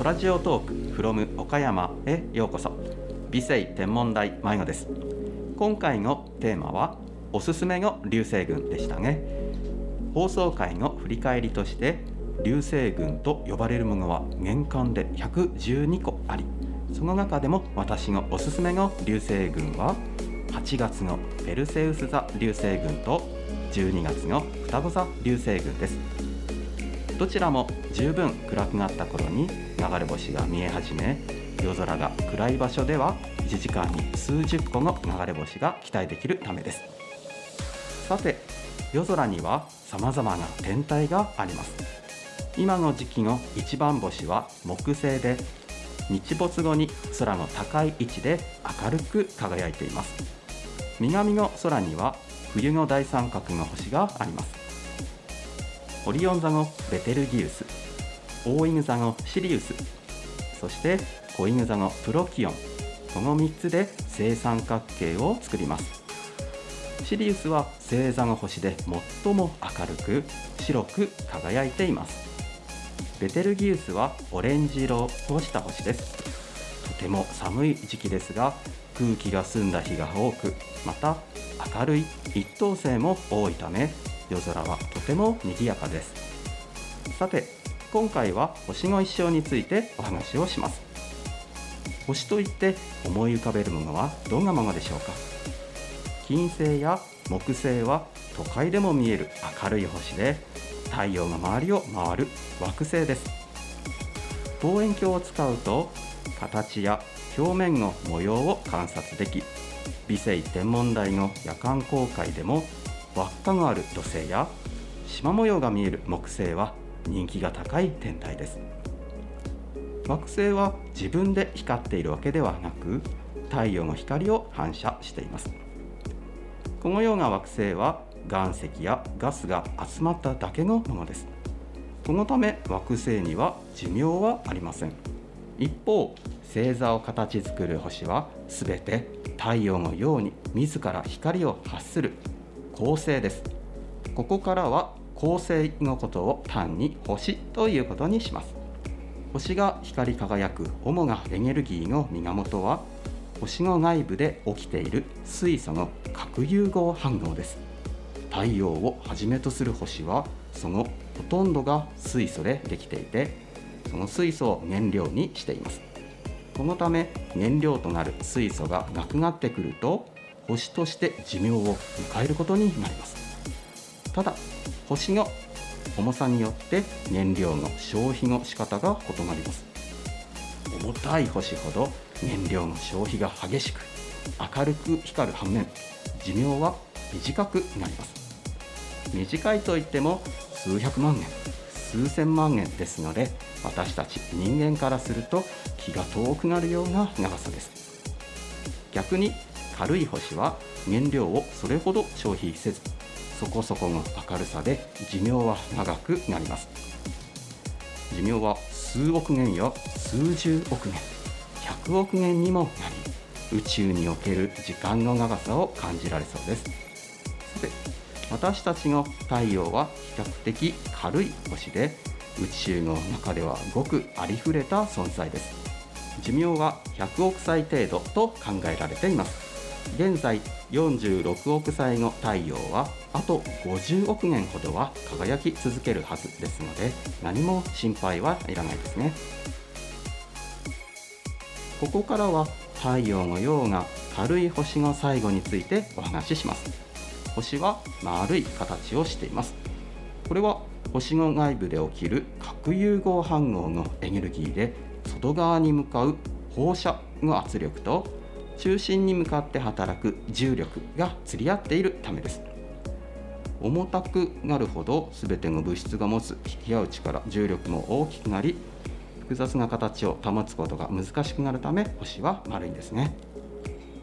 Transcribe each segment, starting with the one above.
空ジオトーク from 岡山へようこそ。美星天文台迷子です。今回のテーマはおすすめの流星群でしたね。放送回の振り返りとして流星群と呼ばれるものは年間で112個ありその中でも私のおすすめの流星群は8月のペルセウス座流星群と12月の双子座流星群です。どちらも十分暗くなった頃に流れ星が見え始め夜空が暗い場所では1時間に数十個の流れ星が期待できるためです。さて夜空には様々な天体があります。今の時期の一番星は木星で日没後に空の高い位置で明るく輝いています。南の空には冬の大三角の星があります。オリオン座のベテルギウス大犬座のシリウスそして子犬座のプロキオンこの3つで正三角形を作ります。シリウスは星座の星で最も明るく白く輝いています。ベテルギウスはオレンジ色をした星です。とても寒い時期ですが空気が澄んだ日が多くまた明るい一等星も多いため夜空はとても賑やかです。さて今回は星の一生についてお話をします。星といって思い浮かべるものはどんなものでしょうか。金星や木星は都会でも見える明るい星で太陽が周りを回る惑星です。望遠鏡を使うと形や表面の模様を観察でき美星天文台の夜間公開でも輪っかがある土星や縞模様が見える木星は人気が高い天体です。惑星は自分で光っているわけではなく太陽の光を反射しています。このような惑星は岩石やガスが集まっただけのものです。このため惑星には寿命はありません。一方星座を形作る星は全て太陽のように自ら光を発する。恒星です。ここからは恒星のことを単に星ということにします。星が光り輝く主なエネルギーの源は星の内部で起きている水素の核融合反応です。太陽をはじめとする星はそのほとんどが水素でできていてその水素を燃料にしています。このため燃料となる水素がなくなってくると星として寿命を迎えることになります。ただ星の重さによって燃料の消費の仕方が異なります。重たい星ほど燃料の消費が激しく明るく光る反面寿命は短くなります。短いといっても数百万年数千万年ですので私たち人間からすると気が遠くなるような長さです。逆に軽い星は燃料をそれほど消費せずそこそこの明るさで寿命は長くなります。寿命は数億年や数十億年100億年にもなり宇宙における時間の長さを感じられそうです。さて私たちの太陽は比較的軽い星で宇宙の中ではごくありふれた存在です。寿命は100億歳程度と考えられています。現在46億歳の太陽はあと50億年ほどは輝き続けるはずですので何も心配はいらないですね。ここからは太陽のような軽い星の最後についてお話しします。星は丸い形をしています。これは星の内部で起きる核融合反応のエネルギーで外側に向かう放射の圧力と中心に向かって働く重力が釣り合っているためです。重たくなるほど全ての物質が持つ引き合う力重力も大きくなり複雑な形を保つことが難しくなるため星は丸いんですね。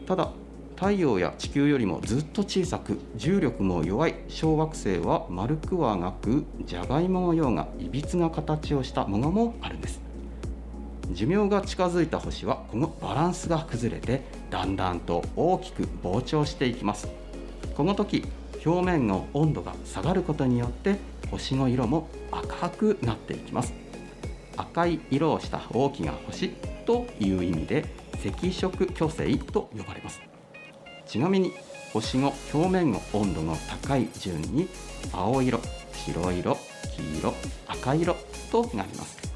ただ太陽や地球よりもずっと小さく重力も弱い小惑星は丸くはなくじゃがいものようないびつな形をしたものもあるんです。寿命が近づいた星はこのバランスが崩れてだんだんと大きく膨張していきます。この時表面の温度が下がることによって星の色も赤くなっていきます。赤い色をした大きな星という意味で赤色巨星と呼ばれます。ちなみに星の表面の温度の高い順に青色白色黄色赤色となります。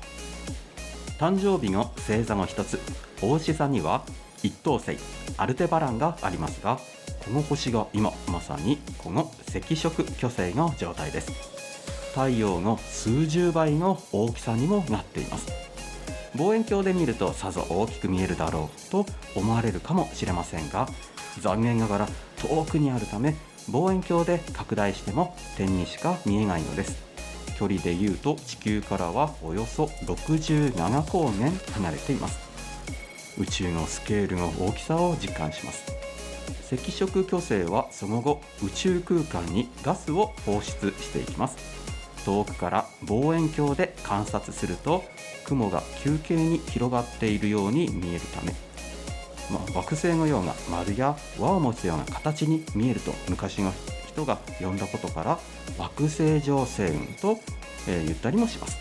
誕生日の星座の一つ大志座には一等星アルテバランがありますがこの星が今まさにこの赤色巨星の状態です。太陽の数十倍の大きさにもなっています。望遠鏡で見るとさぞ大きく見えるだろうと思われるかもしれませんが残念ながら遠くにあるため望遠鏡で拡大しても点にしか見えないのです。距離でいうと地球からはおよそ67光年離れています。宇宙のスケールの大きさを実感します。赤色巨星はその後宇宙空間にガスを放出していきます。遠くから望遠鏡で観察すると雲が球形に広がっているように見えるため、まあ、惑星のような丸や輪を持つような形に見えると昔の人が呼んだことから惑星状星雲と、え、言ったりもします。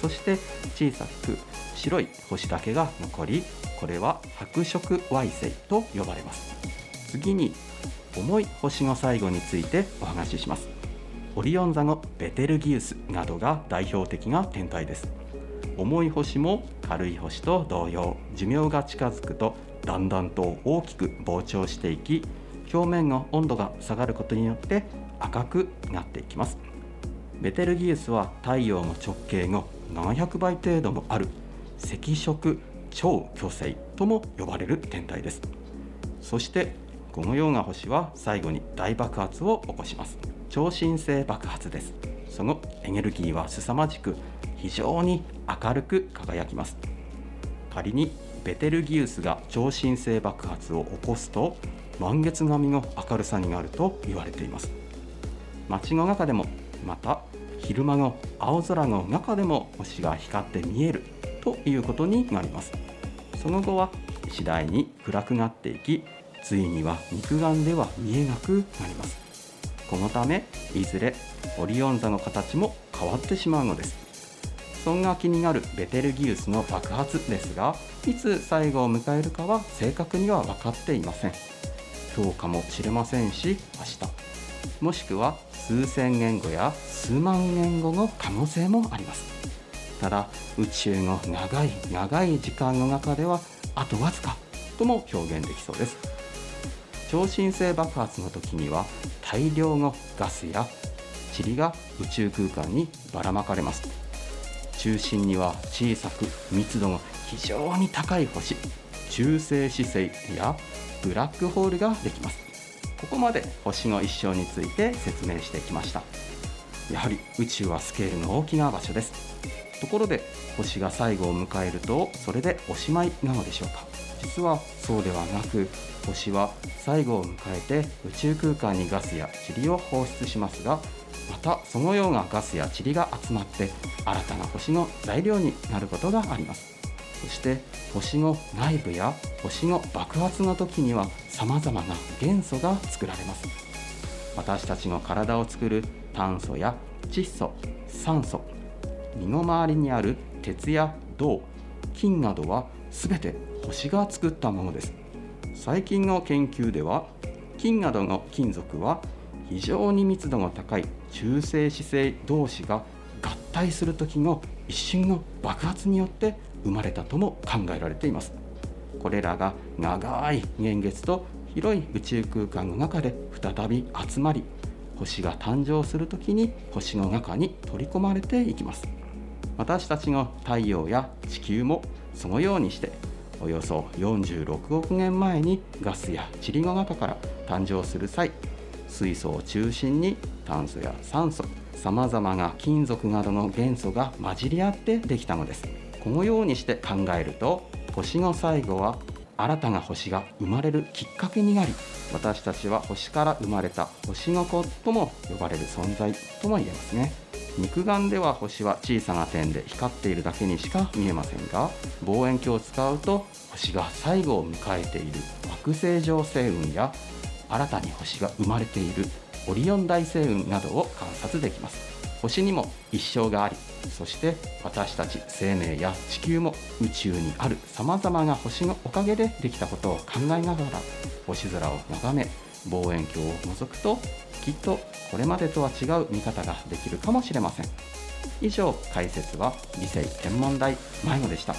そして小さく白い星だけが残りこれは白色矮星と呼ばれます。次に重い星の最後についてお話しします。オリオン座のベテルギウスなどが代表的な天体です。重い星も軽い星と同様寿命が近づくとだんだんと大きく膨張していき表面の温度が下がることによって赤くなっていきます。ベテルギウスは太陽の直径の700倍程度もある。赤色超巨星とも呼ばれる天体です。そしてこのような星は最後に大爆発を起こします。超新星爆発です。そのエネルギーは凄まじく非常に明るく輝きます。仮にベテルギウスが超新星爆発を起こすと満月並みの明るさになると言われています。街の中でもまた昼間の青空の中でも星が光って見えるということになります。その後は次第に暗くなっていきついには肉眼では見えなくなります。このためいずれオリオン座の形も変わってしまうのです。そんな気になるベテルギウスの爆発ですがいつ最後を迎えるかは正確には分かっていません。今日かもしれませんし明日もしくは数千年後や数万年後の可能性もあります。ただ宇宙の長い長い時間の中ではあとわずかとも表現できそうです。超新星爆発の時には大量のガスや塵が宇宙空間にばらまかれます。中心には小さく密度の非常に高い星中性子星やブラックホールができます。ここまで星の一生について説明してきました。やはり宇宙はスケールの大きな場所です。ところで星が最後を迎えるとそれでおしまいなのでしょうか。実はそうではなく星は最後を迎えて宇宙空間にガスや塵を放出しますがまたそのようなガスや塵が集まって新たな星の材料になることがあります。そして星の内部や星の爆発の時には様々な元素が作られます。私たちの体を作る炭素や窒素酸素身の回りにある鉄や銅金などは全て星が作ったものです。最近の研究では金などの金属は非常に密度が高い中性子星同士が合体する時の一瞬の爆発によって生まれたとも考えられています。これらが長い年月と広い宇宙空間の中で再び集まり星が誕生する時に星の中に取り込まれていきます。私たちの太陽や地球もそのようにしておよそ46億年前にガスや塵の中から誕生する際水素を中心に炭素や酸素さまざまな金属などの元素が混じり合ってできたのです。このようにして考えると星の最後は新たな星が生まれるきっかけになり私たちは星から生まれた星の子とも呼ばれる存在とも言えますね。肉眼では星は小さな点で光っているだけにしか見えませんが望遠鏡を使うと星が最後を迎えている惑星状星雲や新たに星が生まれているオリオン大星雲などを観察できます。星にも一生がありそして私たち生命や地球も宇宙にあるさまざまな星のおかげでできたことを考えながら星空を眺め望遠鏡を覗くときっとこれまでとは違う見方ができるかもしれません。以上解説は理性天文台迷子でした。